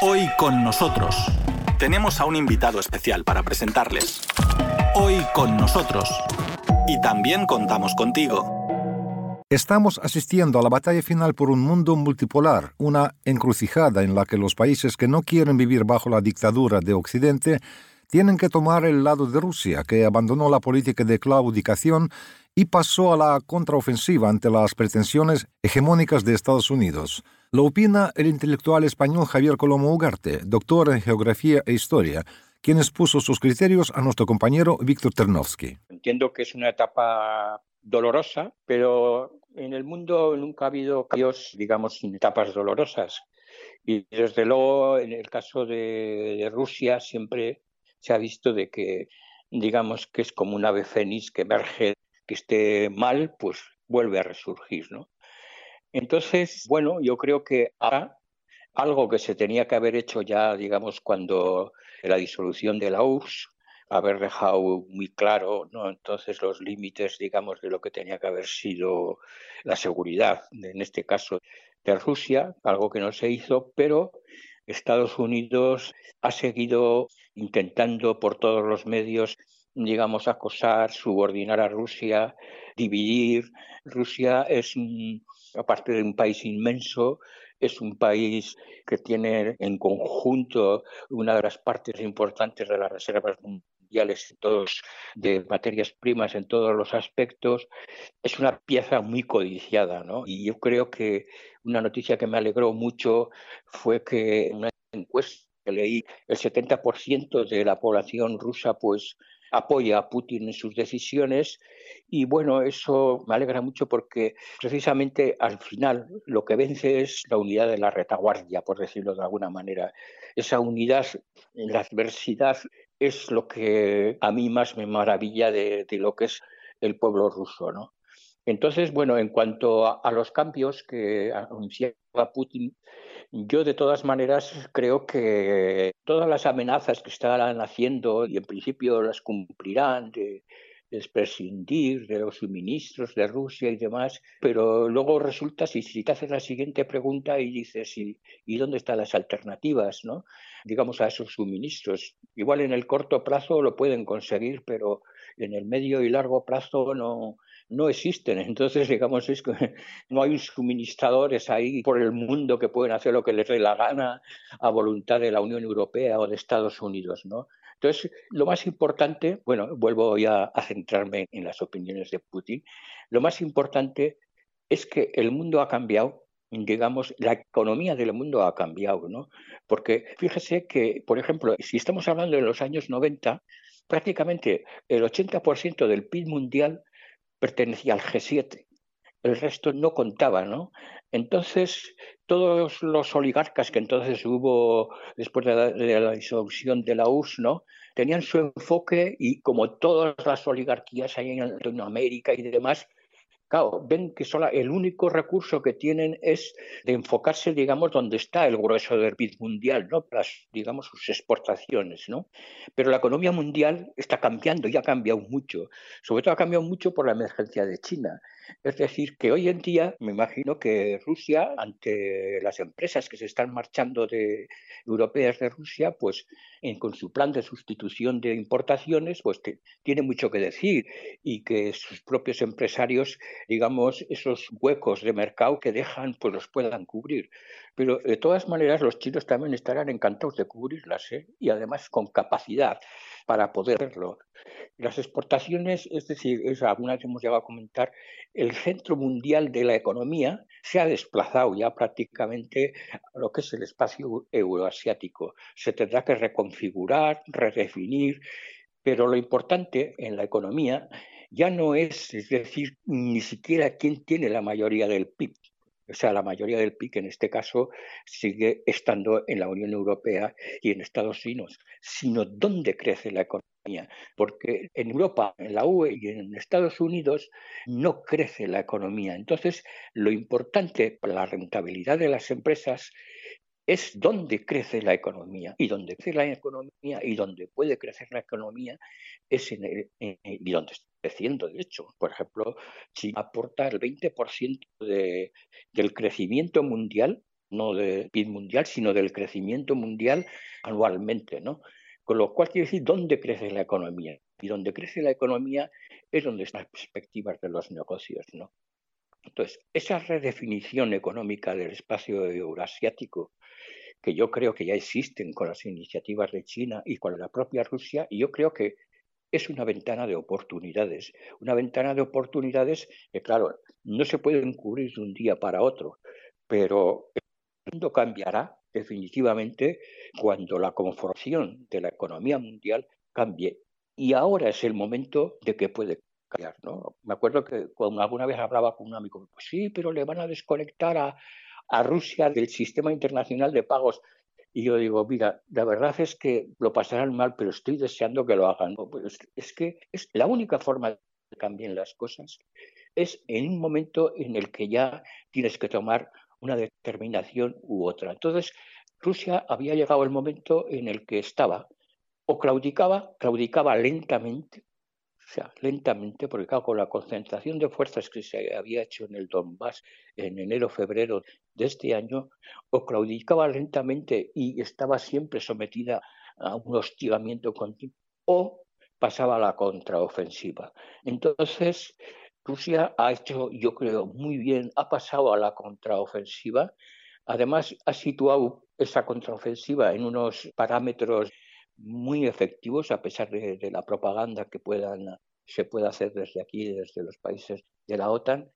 Hoy con nosotros tenemos a un invitado especial para presentarles. Hoy con nosotros. Y también contamos contigo. Estamos asistiendo a la batalla final por un mundo multipolar, una encrucijada en la que los países que no quieren vivir bajo la dictadura de Occidente tienen que tomar el lado de Rusia, que abandonó la política de claudicación y pasó a la contraofensiva ante las pretensiones hegemónicas de Estados Unidos. Lo opina el intelectual español Javier Colomo Ugarte, doctor en Geografía e Historia, quien expuso sus criterios a nuestro compañero Víctor Ternovsky. Entiendo que es una etapa dolorosa, pero en el mundo nunca ha habido cambios, digamos, sin etapas dolorosas. Y desde luego, en el caso de, Rusia, siempre se ha visto de que, digamos, que es como un ave fénix que emerge que esté mal, pues vuelve a resurgir, ¿no? Entonces, bueno, yo creo que ahora algo que se tenía que haber hecho ya, digamos, cuando la disolución de la URSS, haber dejado muy claro, ¿no? Entonces los límites, digamos, de lo que tenía que haber sido la seguridad, en este caso de Rusia, algo que no se hizo, pero Estados Unidos ha seguido intentando por todos los medios digamos, acosar, subordinar a Rusia, dividir. Rusia es, aparte de un país inmenso, es un país que tiene en conjunto una de las partes importantes de las reservas de materias primas en todos los aspectos. Es una pieza muy codiciada, ¿no? Y yo creo que una noticia que me alegró mucho fue que una encuesta que leí, el 70% de la población rusa pues apoya a Putin en sus decisiones y bueno, eso me alegra mucho porque precisamente al final lo que vence es la unidad de la retaguardia, por decirlo de alguna manera. Esa unidad en la adversidad es lo que a mí más me maravilla de, lo que es el pueblo ruso, ¿no? Entonces, bueno, en cuanto a, los cambios que anunciaba Putin, yo, de todas maneras, creo que todas las amenazas que estarán haciendo, y en principio las cumplirán, prescindir de los suministros de Rusia y demás, pero luego resulta, si, si te haces la siguiente pregunta y dices, ¿y, ¿y dónde están las alternativas, no? digamos, a esos suministros? Igual en el corto plazo lo pueden conseguir, pero en el medio y largo plazo no, no existen. Entonces, digamos, es que no hay suministradores ahí por el mundo que pueden hacer lo que les dé la gana a voluntad de la Unión Europea o de Estados Unidos, ¿no? Entonces, lo más importante, bueno, vuelvo ya a centrarme en las opiniones de Putin, lo más importante es que el mundo ha cambiado, digamos, la economía del mundo ha cambiado, ¿no? Porque fíjese que, por ejemplo, si estamos hablando de los años 90, prácticamente el 80% del PIB mundial pertenecía al G7, el resto no contaba, ¿no? Entonces, todos los oligarcas que entonces hubo después de la, disolución de la URSS, ¿no? Tenían su enfoque y como todas las oligarquías hay en Latinoamérica y demás, Claro, ven que solo el único recurso que tienen es de enfocarse, digamos, donde está el grueso del PIB mundial, ¿no? Las, digamos, sus exportaciones, ¿no? Pero la economía mundial está cambiando y ha cambiado mucho. Sobre todo ha cambiado mucho por la emergencia de China. Es decir, que hoy en día me imagino que Rusia, ante las empresas que se están marchando de europeas de Rusia, pues con su plan de sustitución de importaciones, pues tiene mucho que decir y que sus propios empresarios, digamos, esos huecos de mercado que dejan, pues los puedan cubrir. Pero de todas maneras, los chinos también estarán encantados de cubrirlas ¿eh? y además con capacidad para poderlo. Las exportaciones, es decir, es, alguna vez hemos llegado a comentar, el centro mundial de la economía se ha desplazado ya prácticamente a lo que es el espacio euroasiático. Se tendrá que reconfigurar, redefinir, pero lo importante en la economía ya no es, es decir, ni siquiera quién tiene la mayoría del PIB, o sea, la mayoría del PIB en este caso sigue estando en la Unión Europea y en Estados Unidos, sino dónde crece la economía. Porque en Europa, en la UE y en Estados Unidos no crece la economía. Entonces, lo importante para la rentabilidad de las empresas es dónde crece la economía. Y donde crece la economía y donde puede crecer la economía es en el, y donde está creciendo, de hecho. Por ejemplo, China aporta el 20% de, del crecimiento mundial no del PIB mundial, sino del crecimiento mundial anualmente, ¿no? Con lo cual quiere decir dónde crece la economía. Y donde crece la economía es donde están las perspectivas de los negocios, ¿no? Entonces, esa redefinición económica del espacio eurasiático, que yo creo que ya existen con las iniciativas de China y con la propia Rusia, y yo creo que es una ventana de oportunidades. Una ventana de oportunidades que, claro, no se puede encubrir de un día para otro, pero el mundo cambiará definitivamente cuando la conformación de la economía mundial cambie. Y ahora es el momento de que puede cambiar. ¿no? Me acuerdo que alguna vez hablaba con un amigo, pues sí, pero le van a desconectar a, a Rusia del sistema internacional de pagos. Y yo digo, mira, la verdad es que lo pasarán mal, pero estoy deseando que lo hagan. Pues es que es la única forma de que cambien las cosas es en un momento en el que ya tienes que tomar una determinación u otra. Entonces, Rusia había llegado el momento en el que estaba o claudicaba, claudicaba lentamente, o sea, lentamente, porque claro, con la concentración de fuerzas que se había hecho en el Donbass en enero-febrero de este año, o claudicaba lentamente y estaba siempre sometida a un hostigamiento continuo, o pasaba a la contraofensiva. Entonces, Rusia ha hecho, yo creo, muy bien, ha pasado a la contraofensiva. Además, ha situado esa contraofensiva en unos parámetros muy efectivos a pesar de, la propaganda que se pueda hacer desde aquí, desde los países de la OTAN.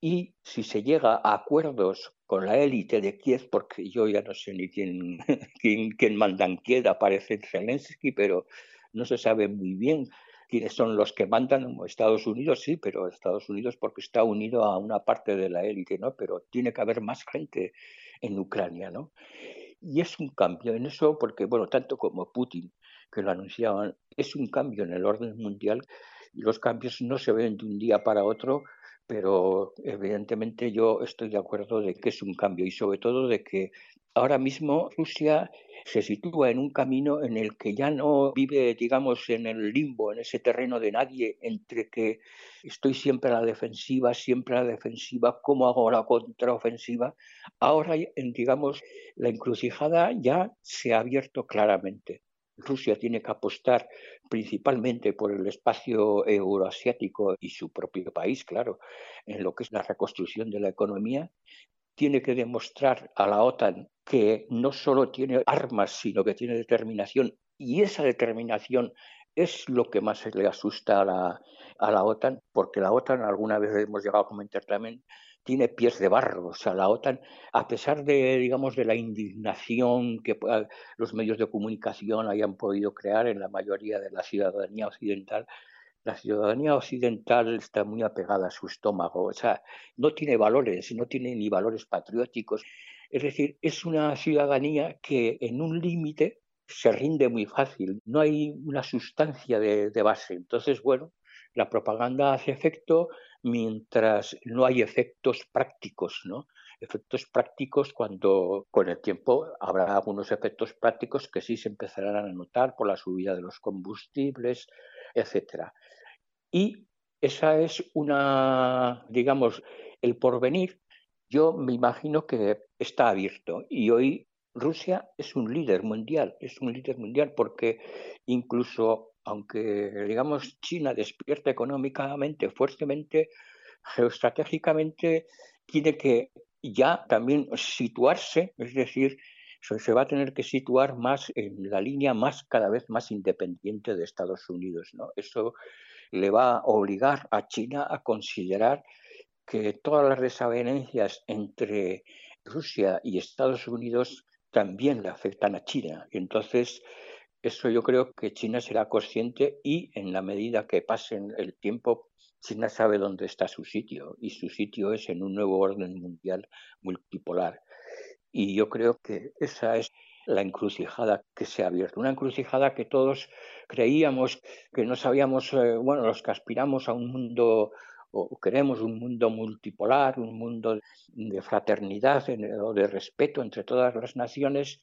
Y si se llega a acuerdos con la élite de Kiev, porque yo ya no sé ni quién, quién, quién manda en Kiev, aparece Zelensky, pero no se sabe muy bien quiénes son los que mandan. Estados Unidos sí, pero Estados Unidos porque está unido a una parte de la élite, ¿no? Pero tiene que haber más gente en Ucrania, ¿no? Y es un cambio en eso porque, bueno, tanto como Putin, que lo anunciaban, es un cambio en el orden mundial y los cambios no se ven de un día para otro, pero evidentemente yo estoy de acuerdo de que es un cambio y sobre todo de que ahora mismo Rusia se sitúa en un camino en el que ya no vive, digamos, en el limbo, en ese terreno de nadie, entre que estoy siempre a la defensiva, siempre a la defensiva, ¿cómo hago la contraofensiva? Ahora, digamos, la encrucijada ya se ha abierto claramente. Rusia tiene que apostar principalmente por el espacio euroasiático y su propio país, claro, en lo que es la reconstrucción de la economía, tiene que demostrar a la OTAN que no solo tiene armas, sino que tiene determinación, y esa determinación es lo que más le asusta a la, a la OTAN, porque la OTAN, alguna vez hemos llegado a comentar también, tiene pies de barro. O sea, la OTAN, a pesar de, digamos, de la indignación que los medios de comunicación hayan podido crear en la mayoría de la ciudadanía occidental, la ciudadanía occidental está muy apegada a su estómago, o sea, no tiene valores, no tiene ni valores patrióticos. Es decir, es una ciudadanía que en un límite se rinde muy fácil, no hay una sustancia de, base. Entonces, bueno, la propaganda hace efecto mientras no hay efectos prácticos, ¿no? Efectos prácticos cuando con el tiempo habrá algunos efectos prácticos que sí se empezarán a notar por la subida de los combustibles, etcétera. Y esa es una, digamos, el porvenir. Yo me imagino que está abierto y hoy Rusia es un líder mundial, es un líder mundial porque incluso aunque digamos China despierta económicamente fuertemente, geoestratégicamente tiene que ya también situarse, es decir, se va a tener que situar más en la línea más cada vez más independiente de Estados Unidos, ¿no? Eso le va a obligar a China a considerar que todas las desavenencias entre Rusia y Estados Unidos también le afectan a China. Y entonces, eso yo creo que China será consciente y en la medida que pase el tiempo, China sabe dónde está su sitio y su sitio es en un nuevo orden mundial multipolar. Y yo creo que esa es la encrucijada que se ha abierto, una encrucijada que todos creíamos que no sabíamos, eh, bueno, los que aspiramos a un mundo o queremos un mundo multipolar, un mundo de fraternidad o de respeto entre todas las naciones,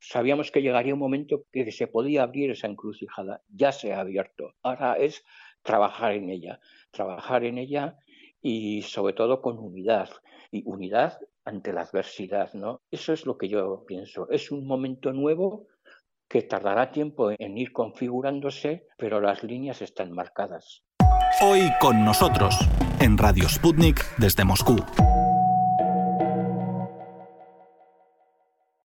sabíamos que llegaría un momento que se podía abrir esa encrucijada. Ya se ha abierto. Ahora es trabajar en ella, trabajar en ella y sobre todo con unidad, y unidad ante la adversidad, ¿no? Eso es lo que yo pienso. Es un momento nuevo que tardará tiempo en ir configurándose, pero las líneas están marcadas. Hoy con nosotros, en Radio Sputnik desde Moscú.